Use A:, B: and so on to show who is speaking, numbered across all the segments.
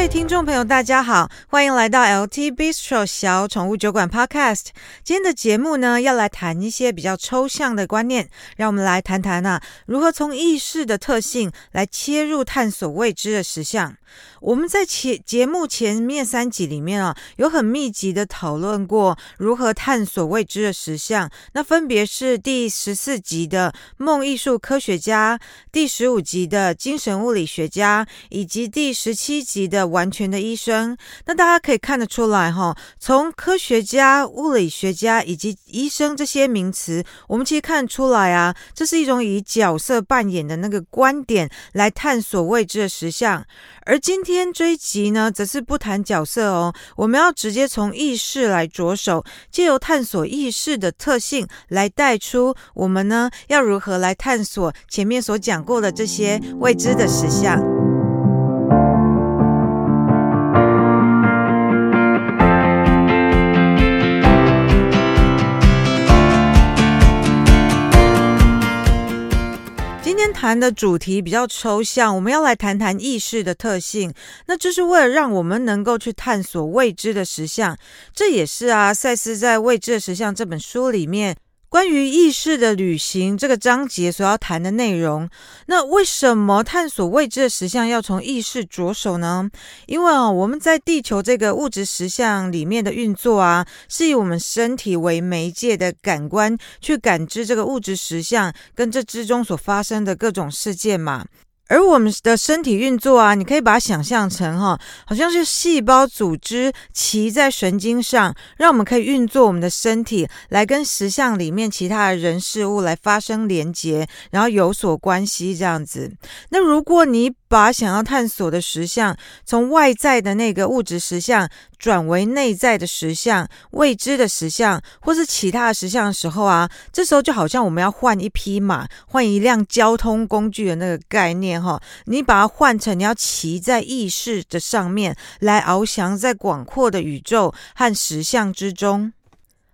A: 位听众朋友，大家好，欢迎来到 LT Bistro 小宠物酒馆 Podcast。今天的节目呢，要来谈一些比较抽象的观念，让我们来谈谈啊，如何从意识的特性来切入探索未知的实相。我们在前节目前面三集里面啊，有很密集的讨论过如何探索未知的实相。那分别是第十四集的梦艺术科学家，第十五集的精神物理学家，以及第十七集的完全的医生。那大家可以看得出来哈，从科学家、物理学家以及医生这些名词，我们其实看出来啊，这是一种以角色扮演的那个观点来探索未知的实相，而今天这一集呢，则是不谈角色哦，我们要直接从意识来着手，借由探索意识的特性来带出我们呢要如何来探索前面所讲过的这些未知的实相。天谈的主题比较抽象，我们要来谈谈意识的特性。那这是为了让我们能够去探索未知的实相。这也是啊，赛斯在《未知的实相》这本书里面。关于意识的旅行这个章节所要谈的内容，那为什么探索未知的实相要从意识着手呢？因为啊，我们在地球这个物质实相里面的运作啊，是以我们身体为媒介的感官去感知这个物质实相跟这之中所发生的各种事件嘛。而我们的身体运作啊，你可以把它想象成哈，好像是细胞组织骑在神经上，让我们可以运作我们的身体，来跟实相里面其他的人事物来发生连结，然后有所关系这样子。那如果你把想要探索的实相从外在的那个物质实相转为内在的实相、未知的实相，或是其他的实相的时候啊，这时候就好像我们要换一匹马、换一辆交通工具的那个概念哈。你把它换成你要骑在意识的上面，来翱翔在广阔的宇宙和实相之中。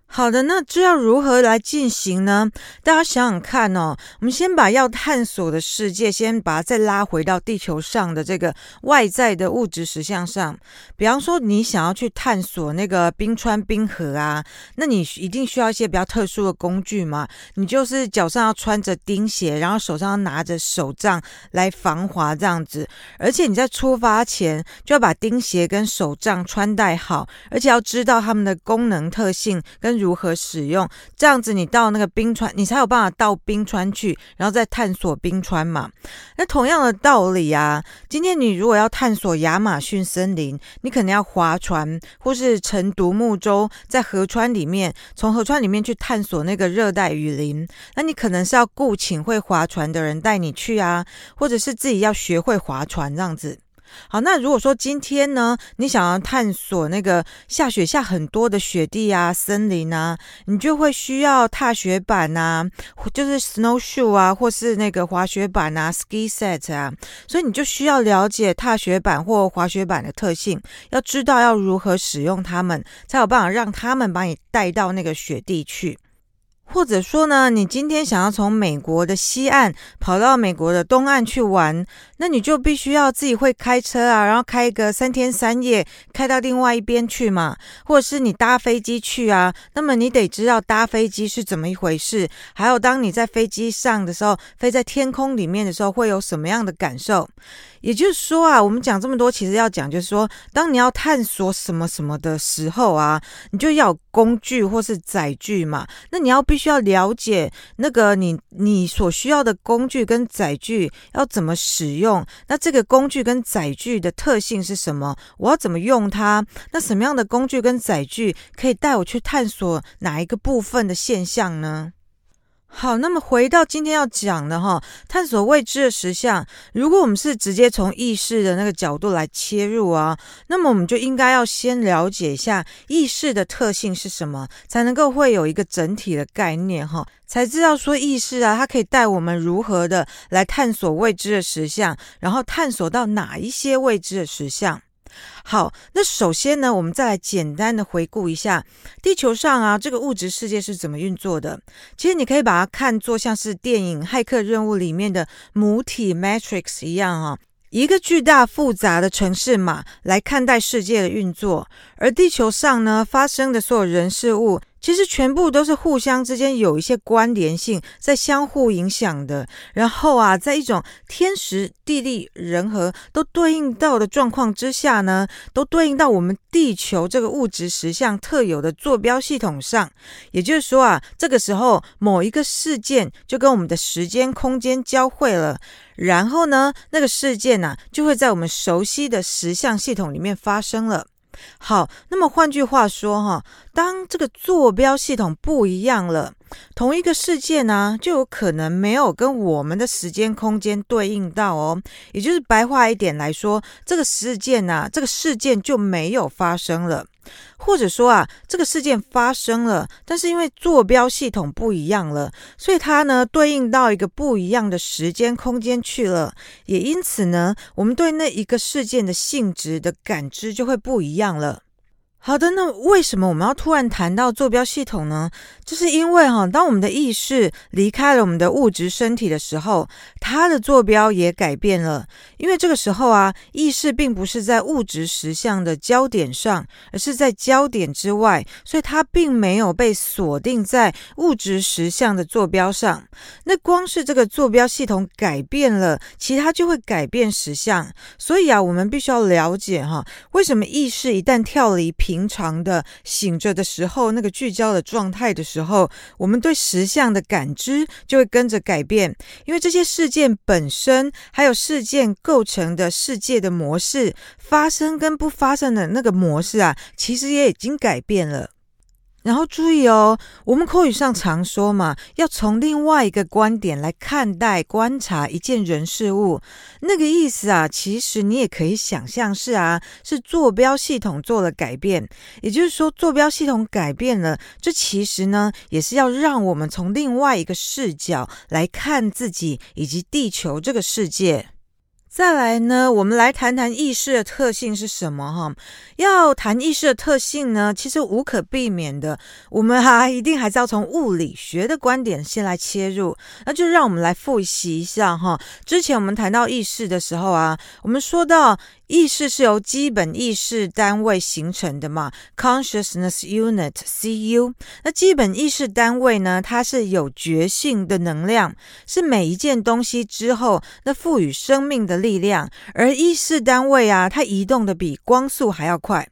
A: 好的，那这要如何来进行呢？大家想想看哦。我们先把要探索的世界，先把它再拉回到地球上的这个外在的物质实相上。比方说，你想要去探索那个冰川冰河啊，那你一定需要一些比较特殊的工具嘛。你就是脚上要穿着钉鞋，然后手上要拿着手杖来防滑这样子。而且你在出发前就要把钉鞋跟手杖穿戴好，而且要知道它们的功能特性跟。如何使用，这样子你到那个冰川，你才有办法到冰川去，然后再探索冰川嘛。那同样的道理啊，今天你如果要探索亚马逊森林，你可能要划船，或是乘独木舟在河川里面，从河川里面去探索那个热带雨林。那你可能是要雇请会划船的人带你去啊，或者是自己要学会划船这样子。好，那如果说今天呢，你想要探索那个下雪下很多的雪地啊、森林啊，你就会需要踏雪板啊，就是 snowshoe 啊，或是那个滑雪板啊，ski set 啊，所以你就需要了解踏雪板或滑雪板的特性，要知道要如何使用它们，才有办法让他们把你带到那个雪地去。或者说呢，你今天想要从美国的西岸跑到美国的东岸去玩，那你就必须要自己会开车啊，然后开个三天三夜，开到另外一边去嘛。或者是你搭飞机去啊，那么你得知道搭飞机是怎么一回事，还有当你在飞机上的时候，飞在天空里面的时候，会有什么样的感受。也就是说啊，我们讲这么多，其实要讲就是说，当你要探索什么什么的时候啊，你就要有工具或是载具嘛。那你要必须要了解那个你你所需要的工具跟载具要怎么使用。那这个工具跟载具的特性是什么？我要怎么用它？那什么样的工具跟载具可以带我去探索哪一个部分的现象呢？好，那么回到今天要讲的哈，探索未知的实相。如果我们是直接从意识的那个角度来切入啊，那么我们就应该要先了解一下意识的特性是什么，才能够会有一个整体的概念哈，才知道说意识啊，它可以带我们如何的来探索未知的实相，然后探索到哪一些未知的实相。好，那首先呢，我们再来简单的回顾一下地球上啊，这个物质世界是怎么运作的。其实你可以把它看作像是电影《骇客任务》里面的母体 Matrix 一样啊。一个巨大复杂的城市嘛来看待世界的运作，而地球上呢发生的所有人事物，其实全部都是互相之间有一些关联性，在相互影响的。然后啊，在一种天时地利人和都对应到的状况之下呢，都对应到我们地球这个物质实相特有的坐标系统上。也就是说啊，这个时候某一个事件就跟我们的时间空间交汇了。然后呢，那个事件呢、啊，就会在我们熟悉的实相系统里面发生了。好，那么换句话说哈，当这个坐标系统不一样了，同一个事件呢，就有可能没有跟我们的时间空间对应到哦。也就是白话一点来说，这个事件呢，这个事件就没有发生了。或者说啊，这个事件发生了，但是因为坐标系统不一样了，所以它呢对应到一个不一样的时间空间去了，也因此呢，我们对那一个事件的性质的感知就会不一样了。好的，那为什么我们要突然谈到坐标系统呢？就是因为哈，当我们的意识离开了我们的物质身体的时候，它的坐标也改变了。因为这个时候啊，意识并不是在物质实相的焦点上，而是在焦点之外，所以它并没有被锁定在物质实相的坐标上。那光是这个坐标系统改变了，其他就会改变实相。所以啊，我们必须要了解哈，为什么意识一旦跳离平平常的醒着的时候，那个聚焦的状态的时候，我们对实相的感知就会跟着改变，因为这些事件本身，还有事件构成的世界的模式，发生跟不发生的那个模式啊，其实也已经改变了。然后注意哦，我们口语上常说嘛，要从另外一个观点来看待、观察一件人事物。那个意思啊，其实你也可以想象是啊，是坐标系统做了改变。也就是说，坐标系统改变了，这其实呢，也是要让我们从另外一个视角来看自己以及地球这个世界。再来呢，我们来谈谈意识的特性是什么哈？要谈意识的特性呢，其实无可避免的，我们还一定还是要从物理学的观点先来切入。那就让我们来复习一下哈。之前我们谈到意识的时候啊，我们说到。意识是由基本意识单位形成的嘛，Consciousness Unit（CU）。那基本意识单位呢，它是有觉性的能量，是每一件东西之后那赋予生命的力量。而意识单位啊，它移动的比光速还要快。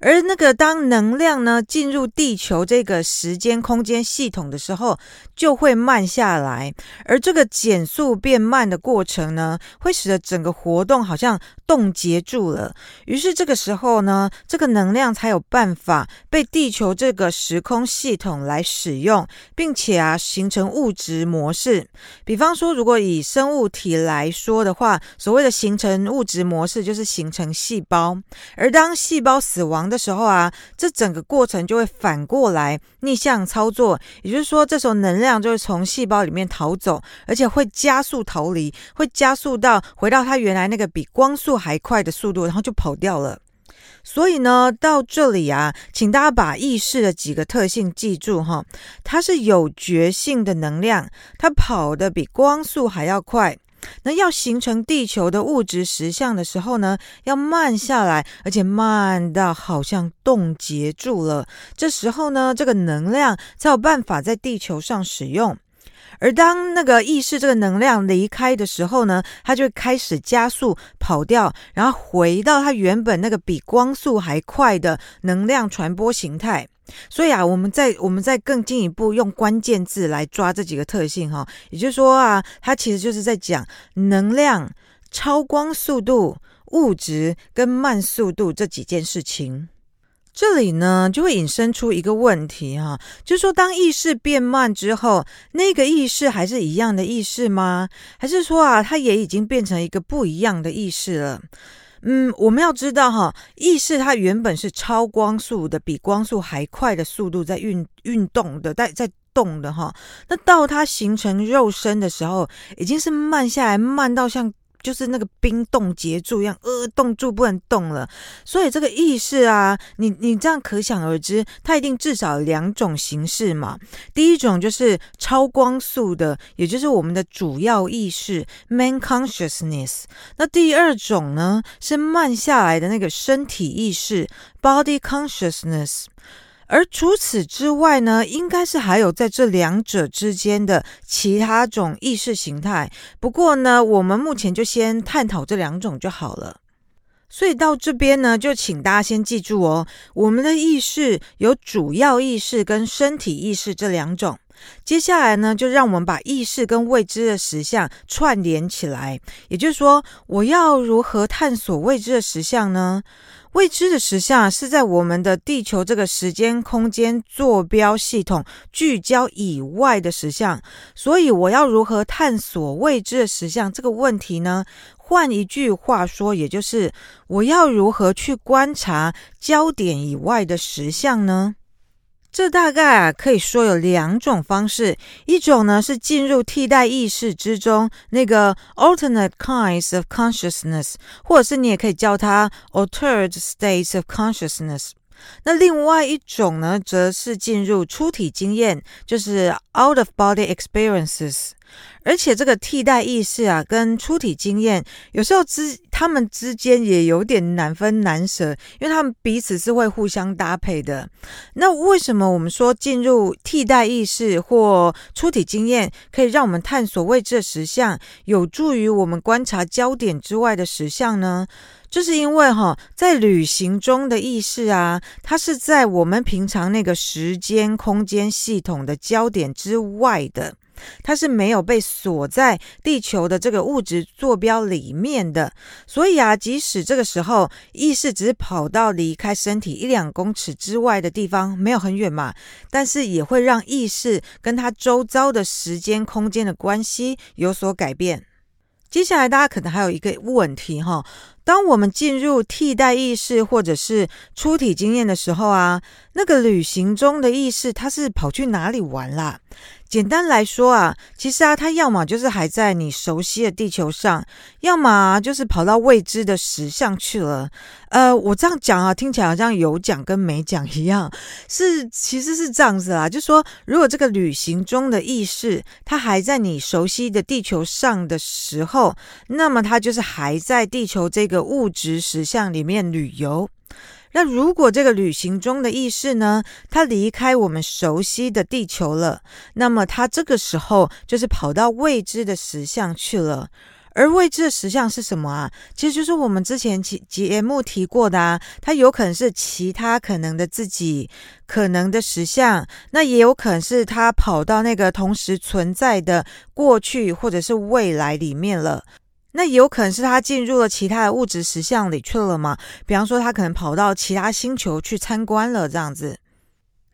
A: 而那个当能量呢进入地球这个时间空间系统的时候，就会慢下来。而这个减速变慢的过程呢，会使得整个活动好像冻结住了。于是这个时候呢，这个能量才有办法被地球这个时空系统来使用，并且啊形成物质模式。比方说，如果以生物体来说的话，所谓的形成物质模式就是形成细胞。而当细胞死亡的时候啊，这整个过程就会反过来逆向操作，也就是说，这时候能量就会从细胞里面逃走，而且会加速逃离，会加速到回到它原来那个比光速还快的速度，然后就跑掉了。所以呢，到这里啊，请大家把意识的几个特性记住哈，它是有觉性的能量，它跑得比光速还要快。那要形成地球的物质实相的时候呢，要慢下来，而且慢到好像冻结住了。这时候呢，这个能量才有办法在地球上使用。而当那个意识这个能量离开的时候呢，它就开始加速跑掉，然后回到它原本那个比光速还快的能量传播形态。所以啊，我们再我们再更进一步用关键字来抓这几个特性哈，也就是说啊，它其实就是在讲能量、超光速度、物质跟慢速度这几件事情。这里呢，就会引申出一个问题哈，就是说，当意识变慢之后，那个意识还是一样的意识吗？还是说啊，它也已经变成一个不一样的意识了？嗯，我们要知道哈，意识它原本是超光速的，比光速还快的速度在运运动的，在在动的哈。那到它形成肉身的时候，已经是慢下来，慢到像。就是那个冰冻结住一样，呃，冻住不能动了。所以这个意识啊，你你这样可想而知，它一定至少两种形式嘛。第一种就是超光速的，也就是我们的主要意识 （main consciousness）。那第二种呢，是慢下来的那个身体意识 （body consciousness）。而除此之外呢，应该是还有在这两者之间的其他种意识形态。不过呢，我们目前就先探讨这两种就好了。所以到这边呢，就请大家先记住哦，我们的意识有主要意识跟身体意识这两种。接下来呢，就让我们把意识跟未知的实相串联起来。也就是说，我要如何探索未知的实相呢？未知的实相是在我们的地球这个时间空间坐标系统聚焦以外的实相，所以我要如何探索未知的实相这个问题呢？换一句话说，也就是我要如何去观察焦点以外的实相呢？这大概啊可以说有两种方式，一种呢是进入替代意识之中，那个 alternate kinds of consciousness，或者是你也可以叫它 altered states of consciousness。那另外一种呢，则是进入出体经验，就是 out of body experiences。而且这个替代意识啊，跟出体经验有时候之他们之间也有点难分难舍，因为他们彼此是会互相搭配的。那为什么我们说进入替代意识或出体经验可以让我们探索未知的实相，有助于我们观察焦点之外的实相呢？就是因为哈，在旅行中的意识啊，它是在我们平常那个时间空间系统的焦点之外的。它是没有被锁在地球的这个物质坐标里面的，所以啊，即使这个时候意识只是跑到离开身体一两公尺之外的地方，没有很远嘛，但是也会让意识跟它周遭的时间空间的关系有所改变。接下来大家可能还有一个问题哈，当我们进入替代意识或者是出体经验的时候啊，那个旅行中的意识它是跑去哪里玩啦？简单来说啊，其实啊，它要么就是还在你熟悉的地球上，要么就是跑到未知的实像去了。呃，我这样讲啊，听起来好像有讲跟没讲一样，是其实是这样子啦。就说如果这个旅行中的意识它还在你熟悉的地球上的时候，那么它就是还在地球这个物质实像里面旅游。那如果这个旅行中的意识呢，它离开我们熟悉的地球了，那么它这个时候就是跑到未知的实相去了。而未知的实相是什么啊？其实就是我们之前节节目提过的啊，它有可能是其他可能的自己，可能的实相，那也有可能是它跑到那个同时存在的过去或者是未来里面了。那有可能是他进入了其他的物质实像里去了吗？比方说，他可能跑到其他星球去参观了，这样子。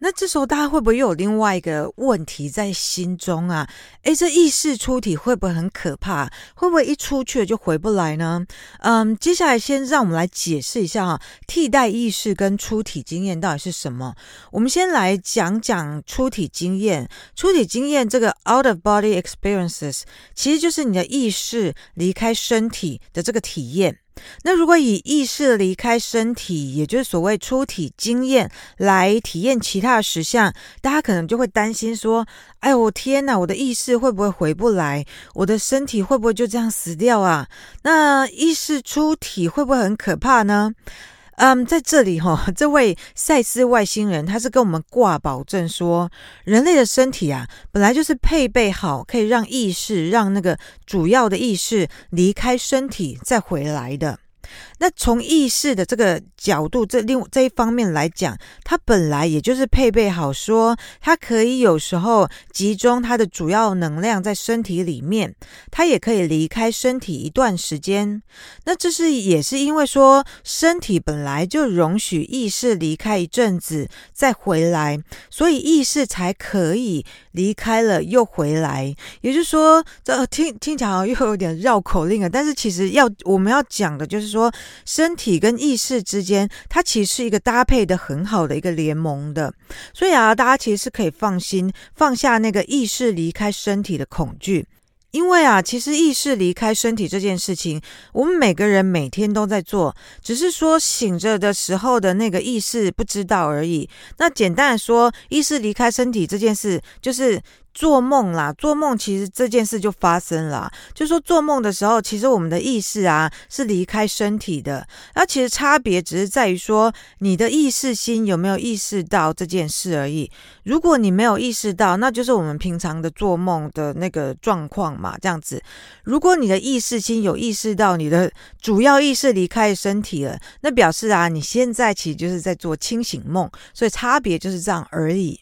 A: 那这时候大家会不会又有另外一个问题在心中啊？诶，这意识出体会不会很可怕？会不会一出去了就回不来呢？嗯，接下来先让我们来解释一下哈，替代意识跟出体经验到底是什么？我们先来讲讲出体经验。出体经验这个 out of body experiences，其实就是你的意识离开身体的这个体验。那如果以意识离开身体，也就是所谓出体经验来体验其他的实相，大家可能就会担心说：“哎呦，我天哪，我的意识会不会回不来？我的身体会不会就这样死掉啊？那意识出体会不会很可怕呢？”嗯，在这里哈，这位赛斯外星人他是跟我们挂保证说，人类的身体啊，本来就是配备好可以让意识让那个主要的意识离开身体再回来的。那从意识的这个角度，这另这一方面来讲，它本来也就是配备好，说它可以有时候集中它的主要能量在身体里面，它也可以离开身体一段时间。那这是也是因为说，身体本来就容许意识离开一阵子再回来，所以意识才可以离开了又回来。也就是说，这听听起来好像又有点绕口令啊，但是其实要我们要讲的就是。说身体跟意识之间，它其实是一个搭配的很好的一个联盟的，所以啊，大家其实是可以放心放下那个意识离开身体的恐惧。因为啊，其实意识离开身体这件事情，我们每个人每天都在做，只是说醒着的时候的那个意识不知道而已。那简单的说，意识离开身体这件事，就是。做梦啦，做梦其实这件事就发生了。就说做梦的时候，其实我们的意识啊是离开身体的。那其实差别只是在于说，你的意识心有没有意识到这件事而已。如果你没有意识到，那就是我们平常的做梦的那个状况嘛，这样子。如果你的意识心有意识到你的主要意识离开身体了，那表示啊，你现在其实就是在做清醒梦。所以差别就是这样而已。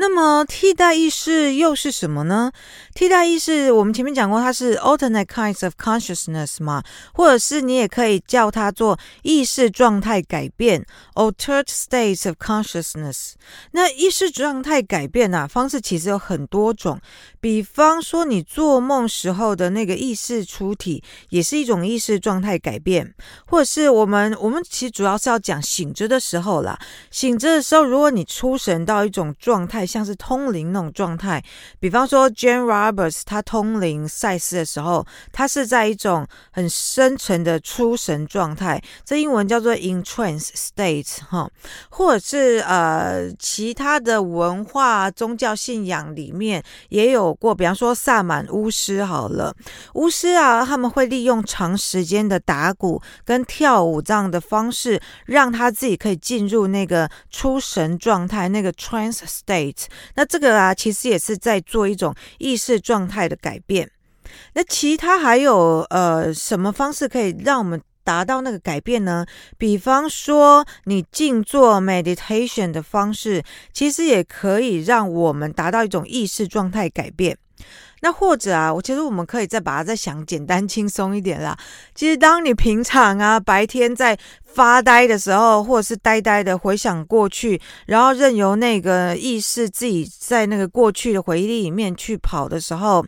A: 那么替代意识又是什么呢？替代意识，我们前面讲过，它是 alternate kinds of consciousness 嘛，或者是你也可以叫它做意识状态改变 （altered states of consciousness）。那意识状态改变啊，方式其实有很多种。比方说，你做梦时候的那个意识出体，也是一种意识状态改变，或者是我们我们其实主要是要讲醒着的时候啦。醒着的时候，如果你出神到一种状态。像是通灵那种状态，比方说 Jane Roberts 他通灵赛斯的时候，他是在一种很深沉的出神状态，这英文叫做 in trance state 哈，或者是呃其他的文化宗教信仰里面也有过，比方说萨满巫师好了，巫师啊他们会利用长时间的打鼓跟跳舞这样的方式，让他自己可以进入那个出神状态，那个 trance state。那这个啊，其实也是在做一种意识状态的改变。那其他还有呃什么方式可以让我们达到那个改变呢？比方说，你静坐 meditation 的方式，其实也可以让我们达到一种意识状态改变。那或者啊，我其实我们可以再把它再想简单轻松一点啦。其实当你平常啊白天在发呆的时候，或者是呆呆的回想过去，然后任由那个意识自己在那个过去的回忆里面去跑的时候，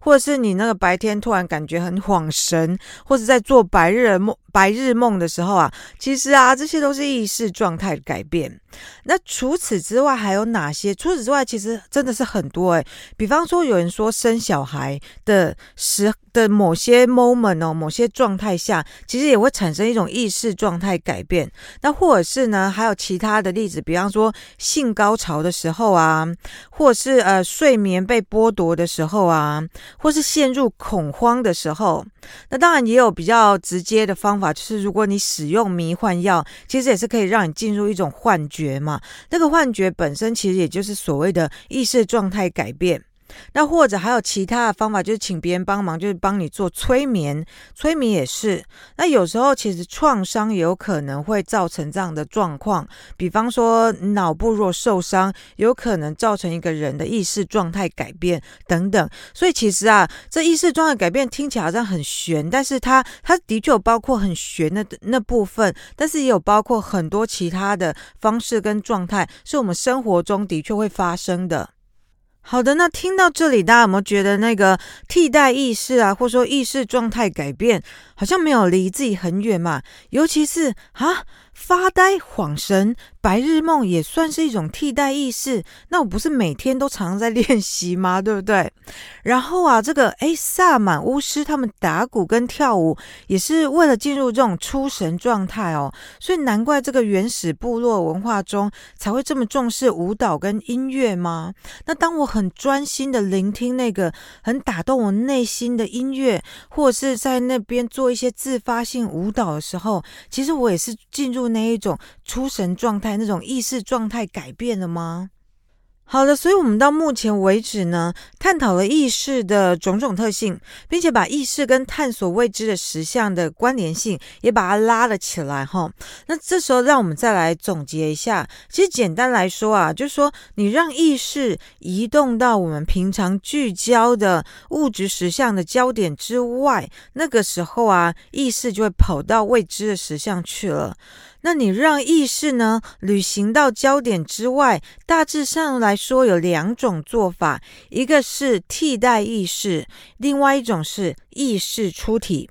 A: 或者是你那个白天突然感觉很恍神，或者在做白日梦、白日梦的时候啊，其实啊，这些都是意识状态改变。那除此之外还有哪些？除此之外，其实真的是很多诶。比方说，有人说生小孩的时的某些 moment 哦，某些状态下，其实也会产生一种意识状态态改变。那或者是呢，还有其他的例子，比方说性高潮的时候啊，或者是呃睡眠被剥夺的时候啊，或是陷入恐慌的时候。那当然也有比较直接的方法，就是如果你使用迷幻药，其实也是可以让你进入一种幻觉嘛。那个幻觉本身其实也就是所谓的意识状态改变。那或者还有其他的方法，就是请别人帮忙，就是帮你做催眠。催眠也是。那有时候其实创伤也有可能会造成这样的状况，比方说脑部若受伤，有可能造成一个人的意识状态改变等等。所以其实啊，这意识状态改变听起来好像很玄，但是它它的确有包括很玄的那部分，但是也有包括很多其他的方式跟状态，是我们生活中的确会发生的。好的，那听到这里，大家有没有觉得那个替代意识啊，或者说意识状态改变，好像没有离自己很远嘛？尤其是啊。发呆、恍神、白日梦也算是一种替代意识。那我不是每天都常常在练习吗？对不对？然后啊，这个诶，萨满巫师他们打鼓跟跳舞也是为了进入这种出神状态哦。所以难怪这个原始部落文化中才会这么重视舞蹈跟音乐吗？那当我很专心的聆听那个很打动我内心的音乐，或者是在那边做一些自发性舞蹈的时候，其实我也是进入。那一种出神状态，那种意识状态改变了吗？好的，所以我们到目前为止呢，探讨了意识的种种特性，并且把意识跟探索未知的实相的关联性也把它拉了起来哈。那这时候，让我们再来总结一下。其实简单来说啊，就是说你让意识移动到我们平常聚焦的物质实相的焦点之外，那个时候啊，意识就会跑到未知的实相去了。那你让意识呢，旅行到焦点之外，大致上来说有两种做法，一个是替代意识，另外一种是意识出体。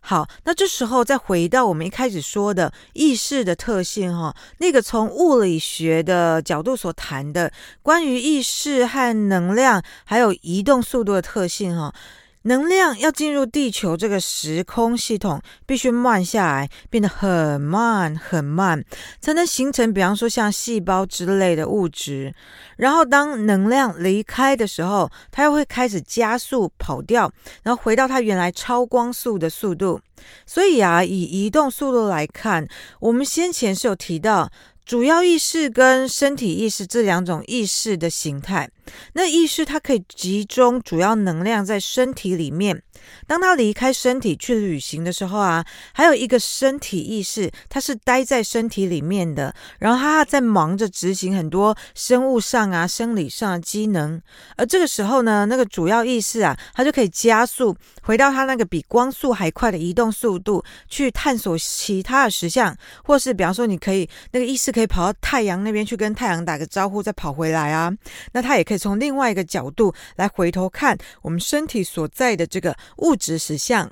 A: 好，那这时候再回到我们一开始说的意识的特性哈，那个从物理学的角度所谈的关于意识和能量还有移动速度的特性哈。能量要进入地球这个时空系统，必须慢下来，变得很慢很慢，才能形成，比方说像细胞之类的物质。然后当能量离开的时候，它又会开始加速跑掉，然后回到它原来超光速的速度。所以啊，以移动速度来看，我们先前是有提到。主要意识跟身体意识这两种意识的形态，那意识它可以集中主要能量在身体里面。当他离开身体去旅行的时候啊，还有一个身体意识，它是待在身体里面的，然后他在忙着执行很多生物上啊、生理上的机能。而这个时候呢，那个主要意识啊，它就可以加速回到它那个比光速还快的移动速度，去探索其他的实像，或是比方说，你可以那个意识可以跑到太阳那边去跟太阳打个招呼，再跑回来啊。那它也可以从另外一个角度来回头看我们身体所在的这个。物质实相。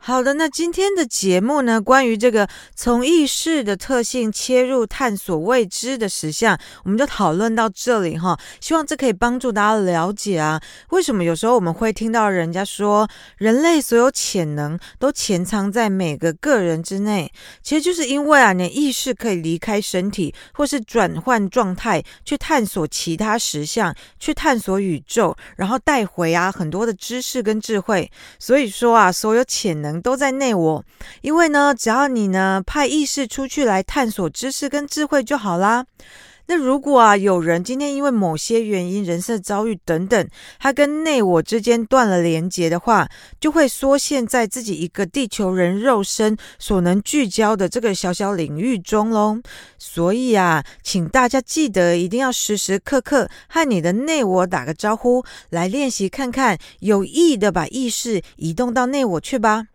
A: 好的，那今天的节目呢，关于这个从意识的特性切入探索未知的实相，我们就讨论到这里哈。希望这可以帮助大家了解啊，为什么有时候我们会听到人家说，人类所有潜能都潜藏在每个个人之内，其实就是因为啊，你意识可以离开身体，或是转换状态，去探索其他实相，去探索宇宙，然后带回啊很多的知识跟智慧。所以说啊，所有潜能。都在内我，因为呢，只要你呢派意识出去来探索知识跟智慧就好啦。那如果啊有人今天因为某些原因、人生遭遇等等，他跟内我之间断了连接的话，就会缩限在自己一个地球人肉身所能聚焦的这个小小领域中喽。所以啊，请大家记得一定要时时刻刻和你的内我打个招呼，来练习看看，有意的把意识移动到内我去吧。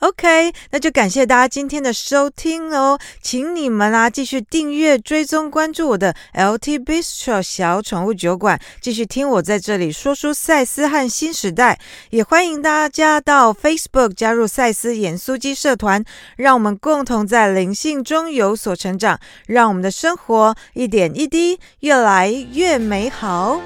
A: OK，那就感谢大家今天的收听哦，请你们啊继续订阅、追踪、关注我的 LT Bistro 小宠物酒馆，继续听我在这里说书赛斯和新时代，也欢迎大家到 Facebook 加入赛斯盐酥鸡社团，让我们共同在灵性中有所成长，让我们的生活一点一滴越来越美好。